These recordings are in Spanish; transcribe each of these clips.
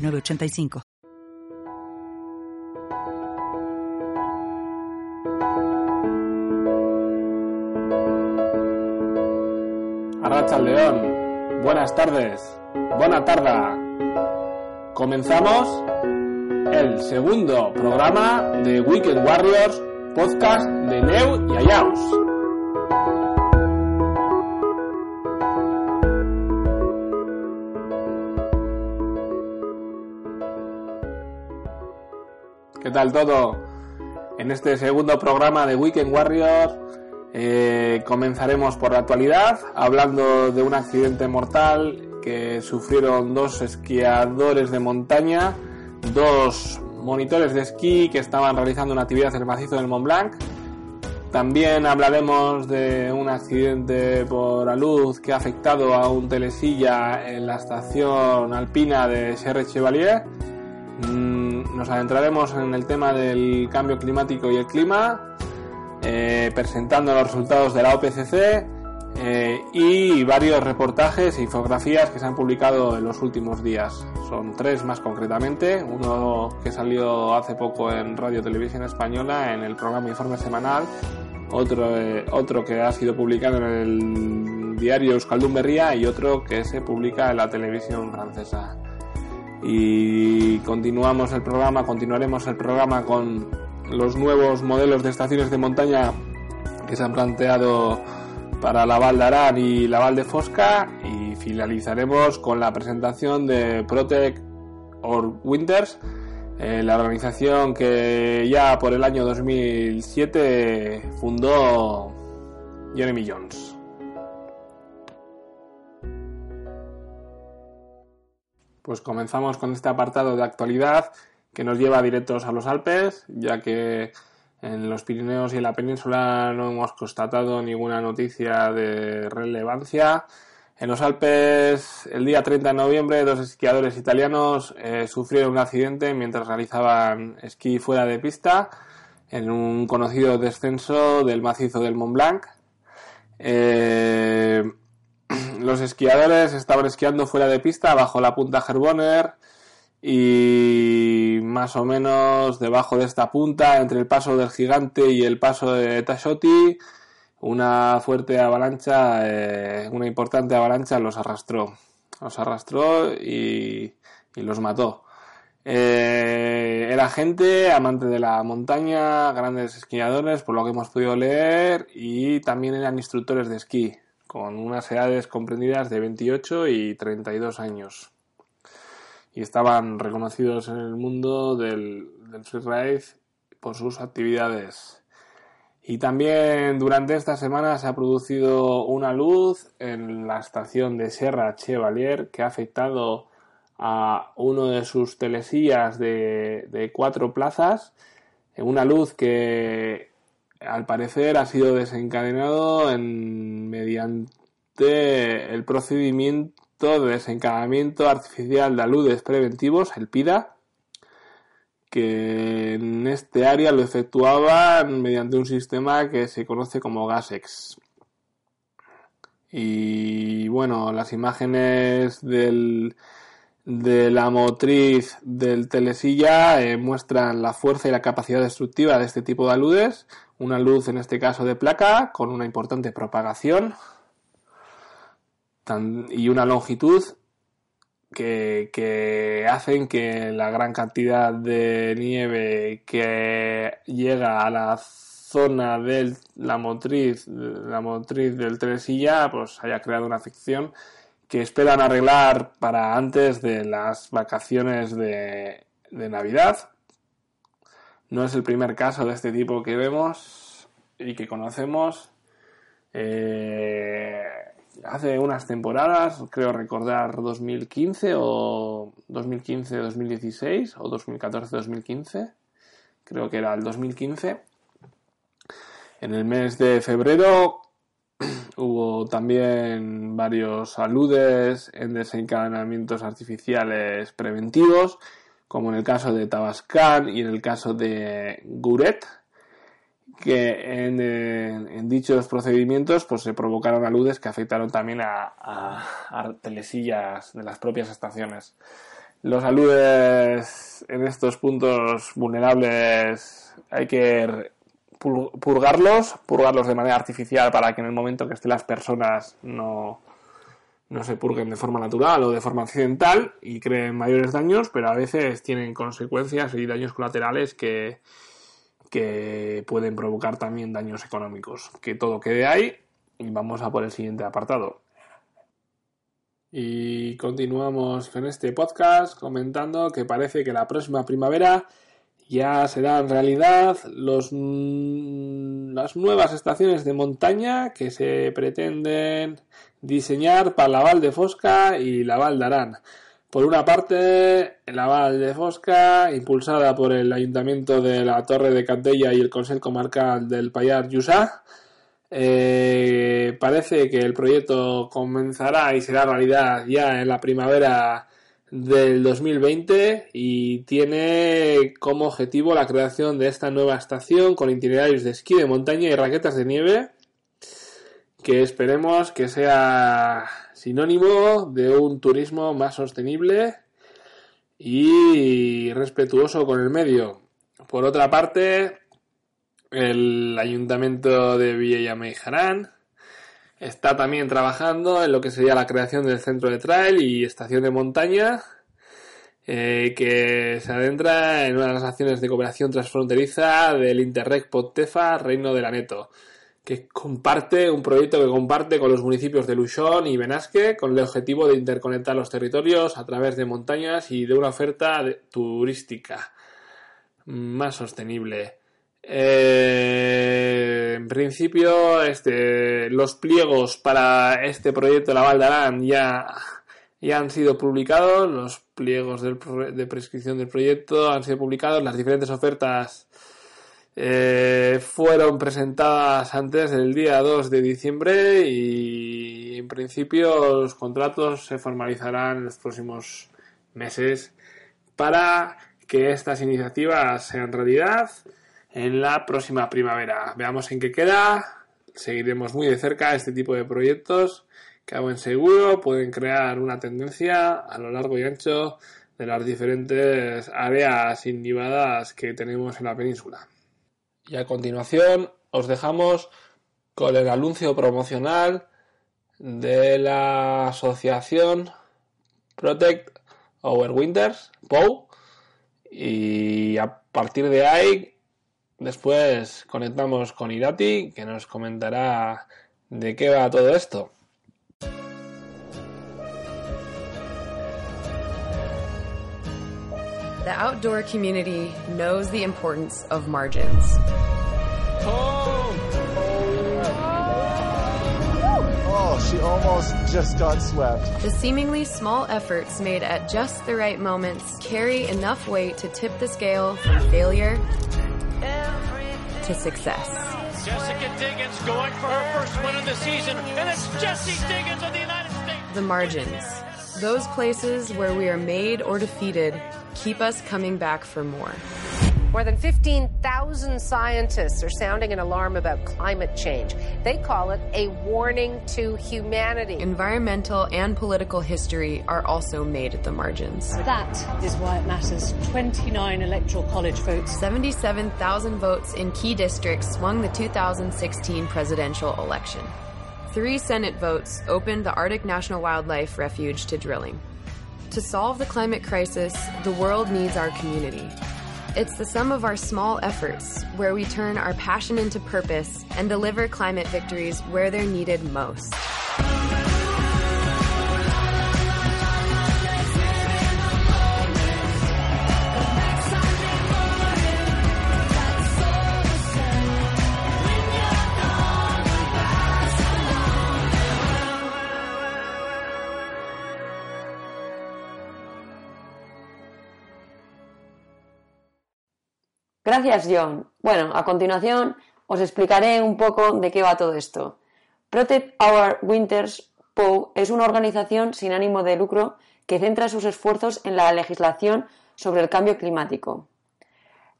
906985. Arracha León, buenas tardes, buena tarda. Comenzamos el segundo programa de Weekend Warriors, podcast de Neu y Ayaus. ¿Qué tal todo? En este segundo programa de Weekend Warriors eh, comenzaremos por la actualidad, hablando de un accidente mortal que sufrieron dos esquiadores de montaña, dos monitores de esquí que estaban realizando una actividad en el macizo del Mont Blanc. También hablaremos de un accidente por la luz que ha afectado a un telesilla en la estación alpina de Serre Chevalier. Mm, Nos adentraremos en el tema del cambio climático y el clima, eh, presentando los resultados de la OPCC eh, y varios reportajes e infografías que se han publicado en los últimos días. Son tres más concretamente, uno que salió hace poco en Radio Televisión Española en el programa Informe Semanal, otro, eh, otro que ha sido publicado en el diario Euskaldun Berria y otro que se publica en la televisión francesa. Y continuamos el programa, continuaremos el programa con los nuevos modelos de estaciones de montaña que se han planteado para la Val de Aran y la Val de Fosca y finalizaremos con la presentación de Protect Or Winters, eh, la organización que ya por el año 2007 fundó Jeremy Jones. Pues comenzamos con este apartado de actualidad que nos lleva directos a los Alpes, ya que en los Pirineos y en la península no hemos constatado ninguna noticia de relevancia. En los Alpes, el día 30 de noviembre, dos esquiadores italianos eh, sufrieron un accidente mientras realizaban esquí fuera de pista en un conocido descenso del macizo del Mont Blanc. Eh, los esquiadores estaban esquiando fuera de pista bajo la punta Herboner y más o menos debajo de esta punta, entre el paso del gigante y el paso de Tashotti, una fuerte avalancha, eh, una importante avalancha los arrastró. Los arrastró y, y los mató. Eh, era gente amante de la montaña, grandes esquiadores, por lo que hemos podido leer, y también eran instructores de esquí, con unas edades comprendidas de 28 y 32 años y estaban reconocidos en el mundo del, del freeride por sus actividades. Y también durante esta semana se ha producido una luz en la estación de Sierra Chevalier que ha afectado a uno de sus telesillas de, de cuatro plazas. Una luz que al parecer ha sido desencadenado en, mediante el procedimiento de desencadenamiento artificial de aludes preventivos, el PIDA, que en este área lo efectuaban mediante un sistema que se conoce como GASEX. Y bueno, las imágenes de la motriz del telesilla eh, muestran la fuerza y la capacidad destructiva de este tipo de aludes. Una luz en este caso de placa con una importante propagación y una longitud que, hacen que la gran cantidad de nieve que llega a la zona de la motriz, la motriz del Teresilla, pues haya creado una afección que esperan arreglar para antes de las vacaciones de, de Navidad. No es el primer caso de este tipo que vemos y que conocemos. Eh, hace unas temporadas, creo recordar 2015 o 2015-2016 o 2014-2015, creo que era el 2015. En el mes de febrero hubo también varios aludes en desencadenamientos artificiales preventivos, como en el caso de Tabascan y en el caso de Guret, que en, dichos procedimientos pues se provocaron aludes que afectaron también a, a, telesillas de las propias estaciones. Los aludes en estos puntos vulnerables hay que purgarlos, purgarlos de manera artificial para que en el momento que estén las personas no, no se purguen de forma natural o de forma accidental y creen mayores daños, pero a veces tienen consecuencias y daños colaterales que, que pueden provocar también daños económicos. Que todo quede ahí y vamos a por el siguiente apartado. Y continuamos en este podcast comentando que parece que la próxima primavera ya serán realidad los, las nuevas estaciones de montaña que se pretenden diseñar para la Val de Fosca y la Val de Arán. Por una parte, la Val de Fosca, impulsada por el Ayuntamiento de la Torre de Cantella y el Consejo Comarcal del Payar Yusá, eh, parece que el proyecto comenzará y será realidad ya en la primavera del 2020 y tiene como objetivo la creación de esta nueva estación con itinerarios de esquí de montaña y raquetas de nieve que esperemos que sea sinónimo de un turismo más sostenible y respetuoso con el medio. Por otra parte, el ayuntamiento de Villa está también trabajando en lo que sería la creación del centro de trail y estación de montaña, eh, que se adentra en una de las acciones de cooperación transfronteriza del Interreg Podtefa Reino de la Neto que comparte un proyecto que comparte con los municipios de Luchón y Benasque con el objetivo de interconectar los territorios a través de montañas y de una oferta turística más sostenible. Eh, en principio, este, los pliegos para este proyecto de la Val ya, ya han sido publicados, los pliegos de prescripción del proyecto han sido publicados, las diferentes ofertas eh, fueron presentadas antes del día 2 de diciembre y en principio los contratos se formalizarán en los próximos meses para que estas iniciativas sean realidad en la próxima primavera. Veamos en qué queda. Seguiremos muy de cerca este tipo de proyectos que a buen seguro pueden crear una tendencia a lo largo y ancho de las diferentes áreas inhibidas que tenemos en la península. Y a continuación os dejamos con el anuncio promocional de la asociación Protect Our Winters, POW. Y a partir de ahí, después conectamos con Irati, que nos comentará de qué va todo esto. The outdoor community knows the importance of margins. Oh. oh, she almost just got swept. The seemingly small efforts made at just the right moments carry enough weight to tip the scale from failure to success. Jessica Diggins going for her first win of the season, and it's Jessie Diggins of the United States. The margins. Those places where we are made or defeated keep us coming back for more. More than 15,000 scientists are sounding an alarm about climate change. They call it a warning to humanity. Environmental and political history are also made at the margins. That is why it matters. 29 electoral college votes. 77,000 votes in key districts swung the 2016 presidential election. Three Senate votes opened the Arctic National Wildlife Refuge to drilling. To solve the climate crisis, the world needs our community. It's the sum of our small efforts where we turn our passion into purpose and deliver climate victories where they're needed most. Gracias, John. Bueno, a continuación os explicaré un poco de qué va todo esto. Protect Our Winters POW es una organización sin ánimo de lucro que centra sus esfuerzos en la legislación sobre el cambio climático.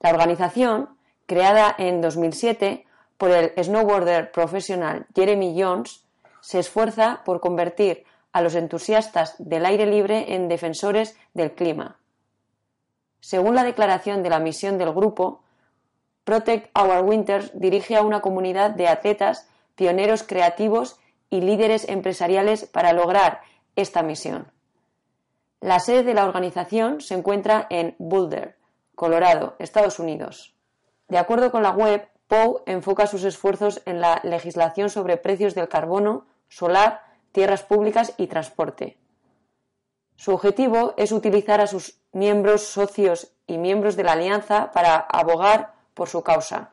La organización, creada en 2007 por el snowboarder profesional Jeremy Jones, se esfuerza por convertir a los entusiastas del aire libre en defensores del clima. Según la declaración de la misión del grupo, Protect Our Winters dirige a una comunidad de atletas, pioneros creativos y líderes empresariales para lograr esta misión. La sede de la organización se encuentra en Boulder, Colorado, Estados Unidos. De acuerdo con la web, Poe enfoca sus esfuerzos en la legislación sobre precios del carbono, solar, tierras públicas y transporte. Su objetivo es utilizar a sus miembros, socios y miembros de la alianza para abogar por su causa.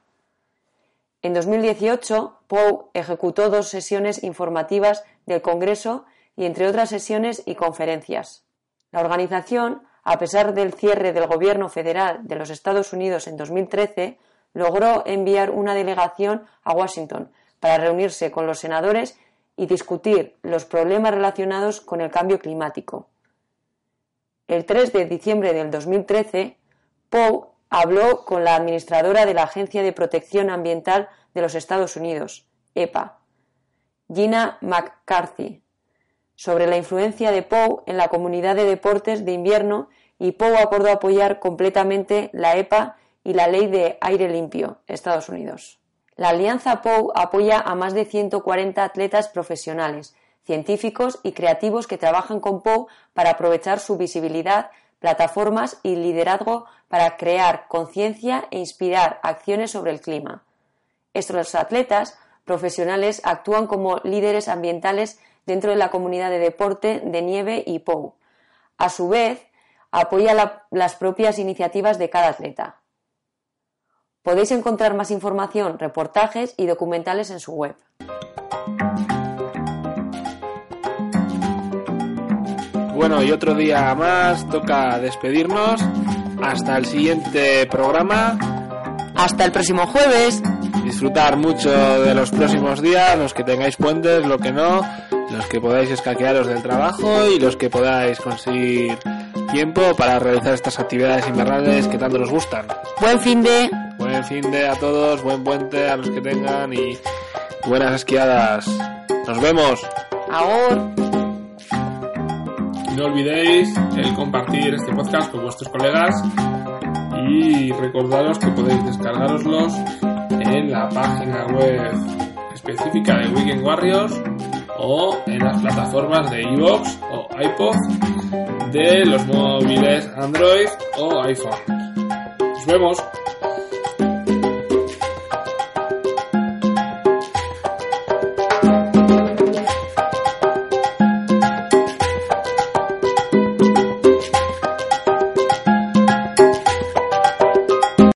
En 2018, Poe ejecutó dos sesiones informativas del Congreso y entre otras sesiones y conferencias. La organización, a pesar del cierre del gobierno federal de los Estados Unidos en 2013, logró enviar una delegación a Washington para reunirse con los senadores y discutir los problemas relacionados con el cambio climático. El 3 de diciembre del 2013, Poe habló con la administradora de la Agencia de Protección Ambiental de los Estados Unidos, EPA, Gina McCarthy, sobre la influencia de Poe en la comunidad de deportes de invierno y Poe acordó apoyar completamente la EPA y la Ley de Aire Limpio, Estados Unidos. La Alianza Poe apoya a más de 140 atletas profesionales, científicos y creativos que trabajan con Poe para aprovechar su visibilidad plataformas y liderazgo para crear conciencia e inspirar acciones sobre el clima. Estos atletas profesionales actúan como líderes ambientales dentro de la comunidad de deporte de nieve y POU. A su vez, apoya las propias iniciativas de cada atleta. Podéis encontrar más información, reportajes y documentales en su web. Bueno, y otro día más toca despedirnos. Hasta el siguiente programa. Hasta el próximo jueves. Disfrutar mucho de los próximos días, los que tengáis puentes, lo que no, los que podáis escaquearos del trabajo y los que podáis conseguir tiempo para realizar estas actividades invernales que tanto nos gustan. Buen fin de. Buen fin de a todos, buen puente a los que tengan y buenas esquiadas. Nos vemos. Ahora. No olvidéis el compartir este podcast con vuestros colegas y recordaros que podéis descargaroslos en la página web específica de Weekend Warriors o en las plataformas de iVoox o iPod de los móviles Android o iPhone. Nos vemos.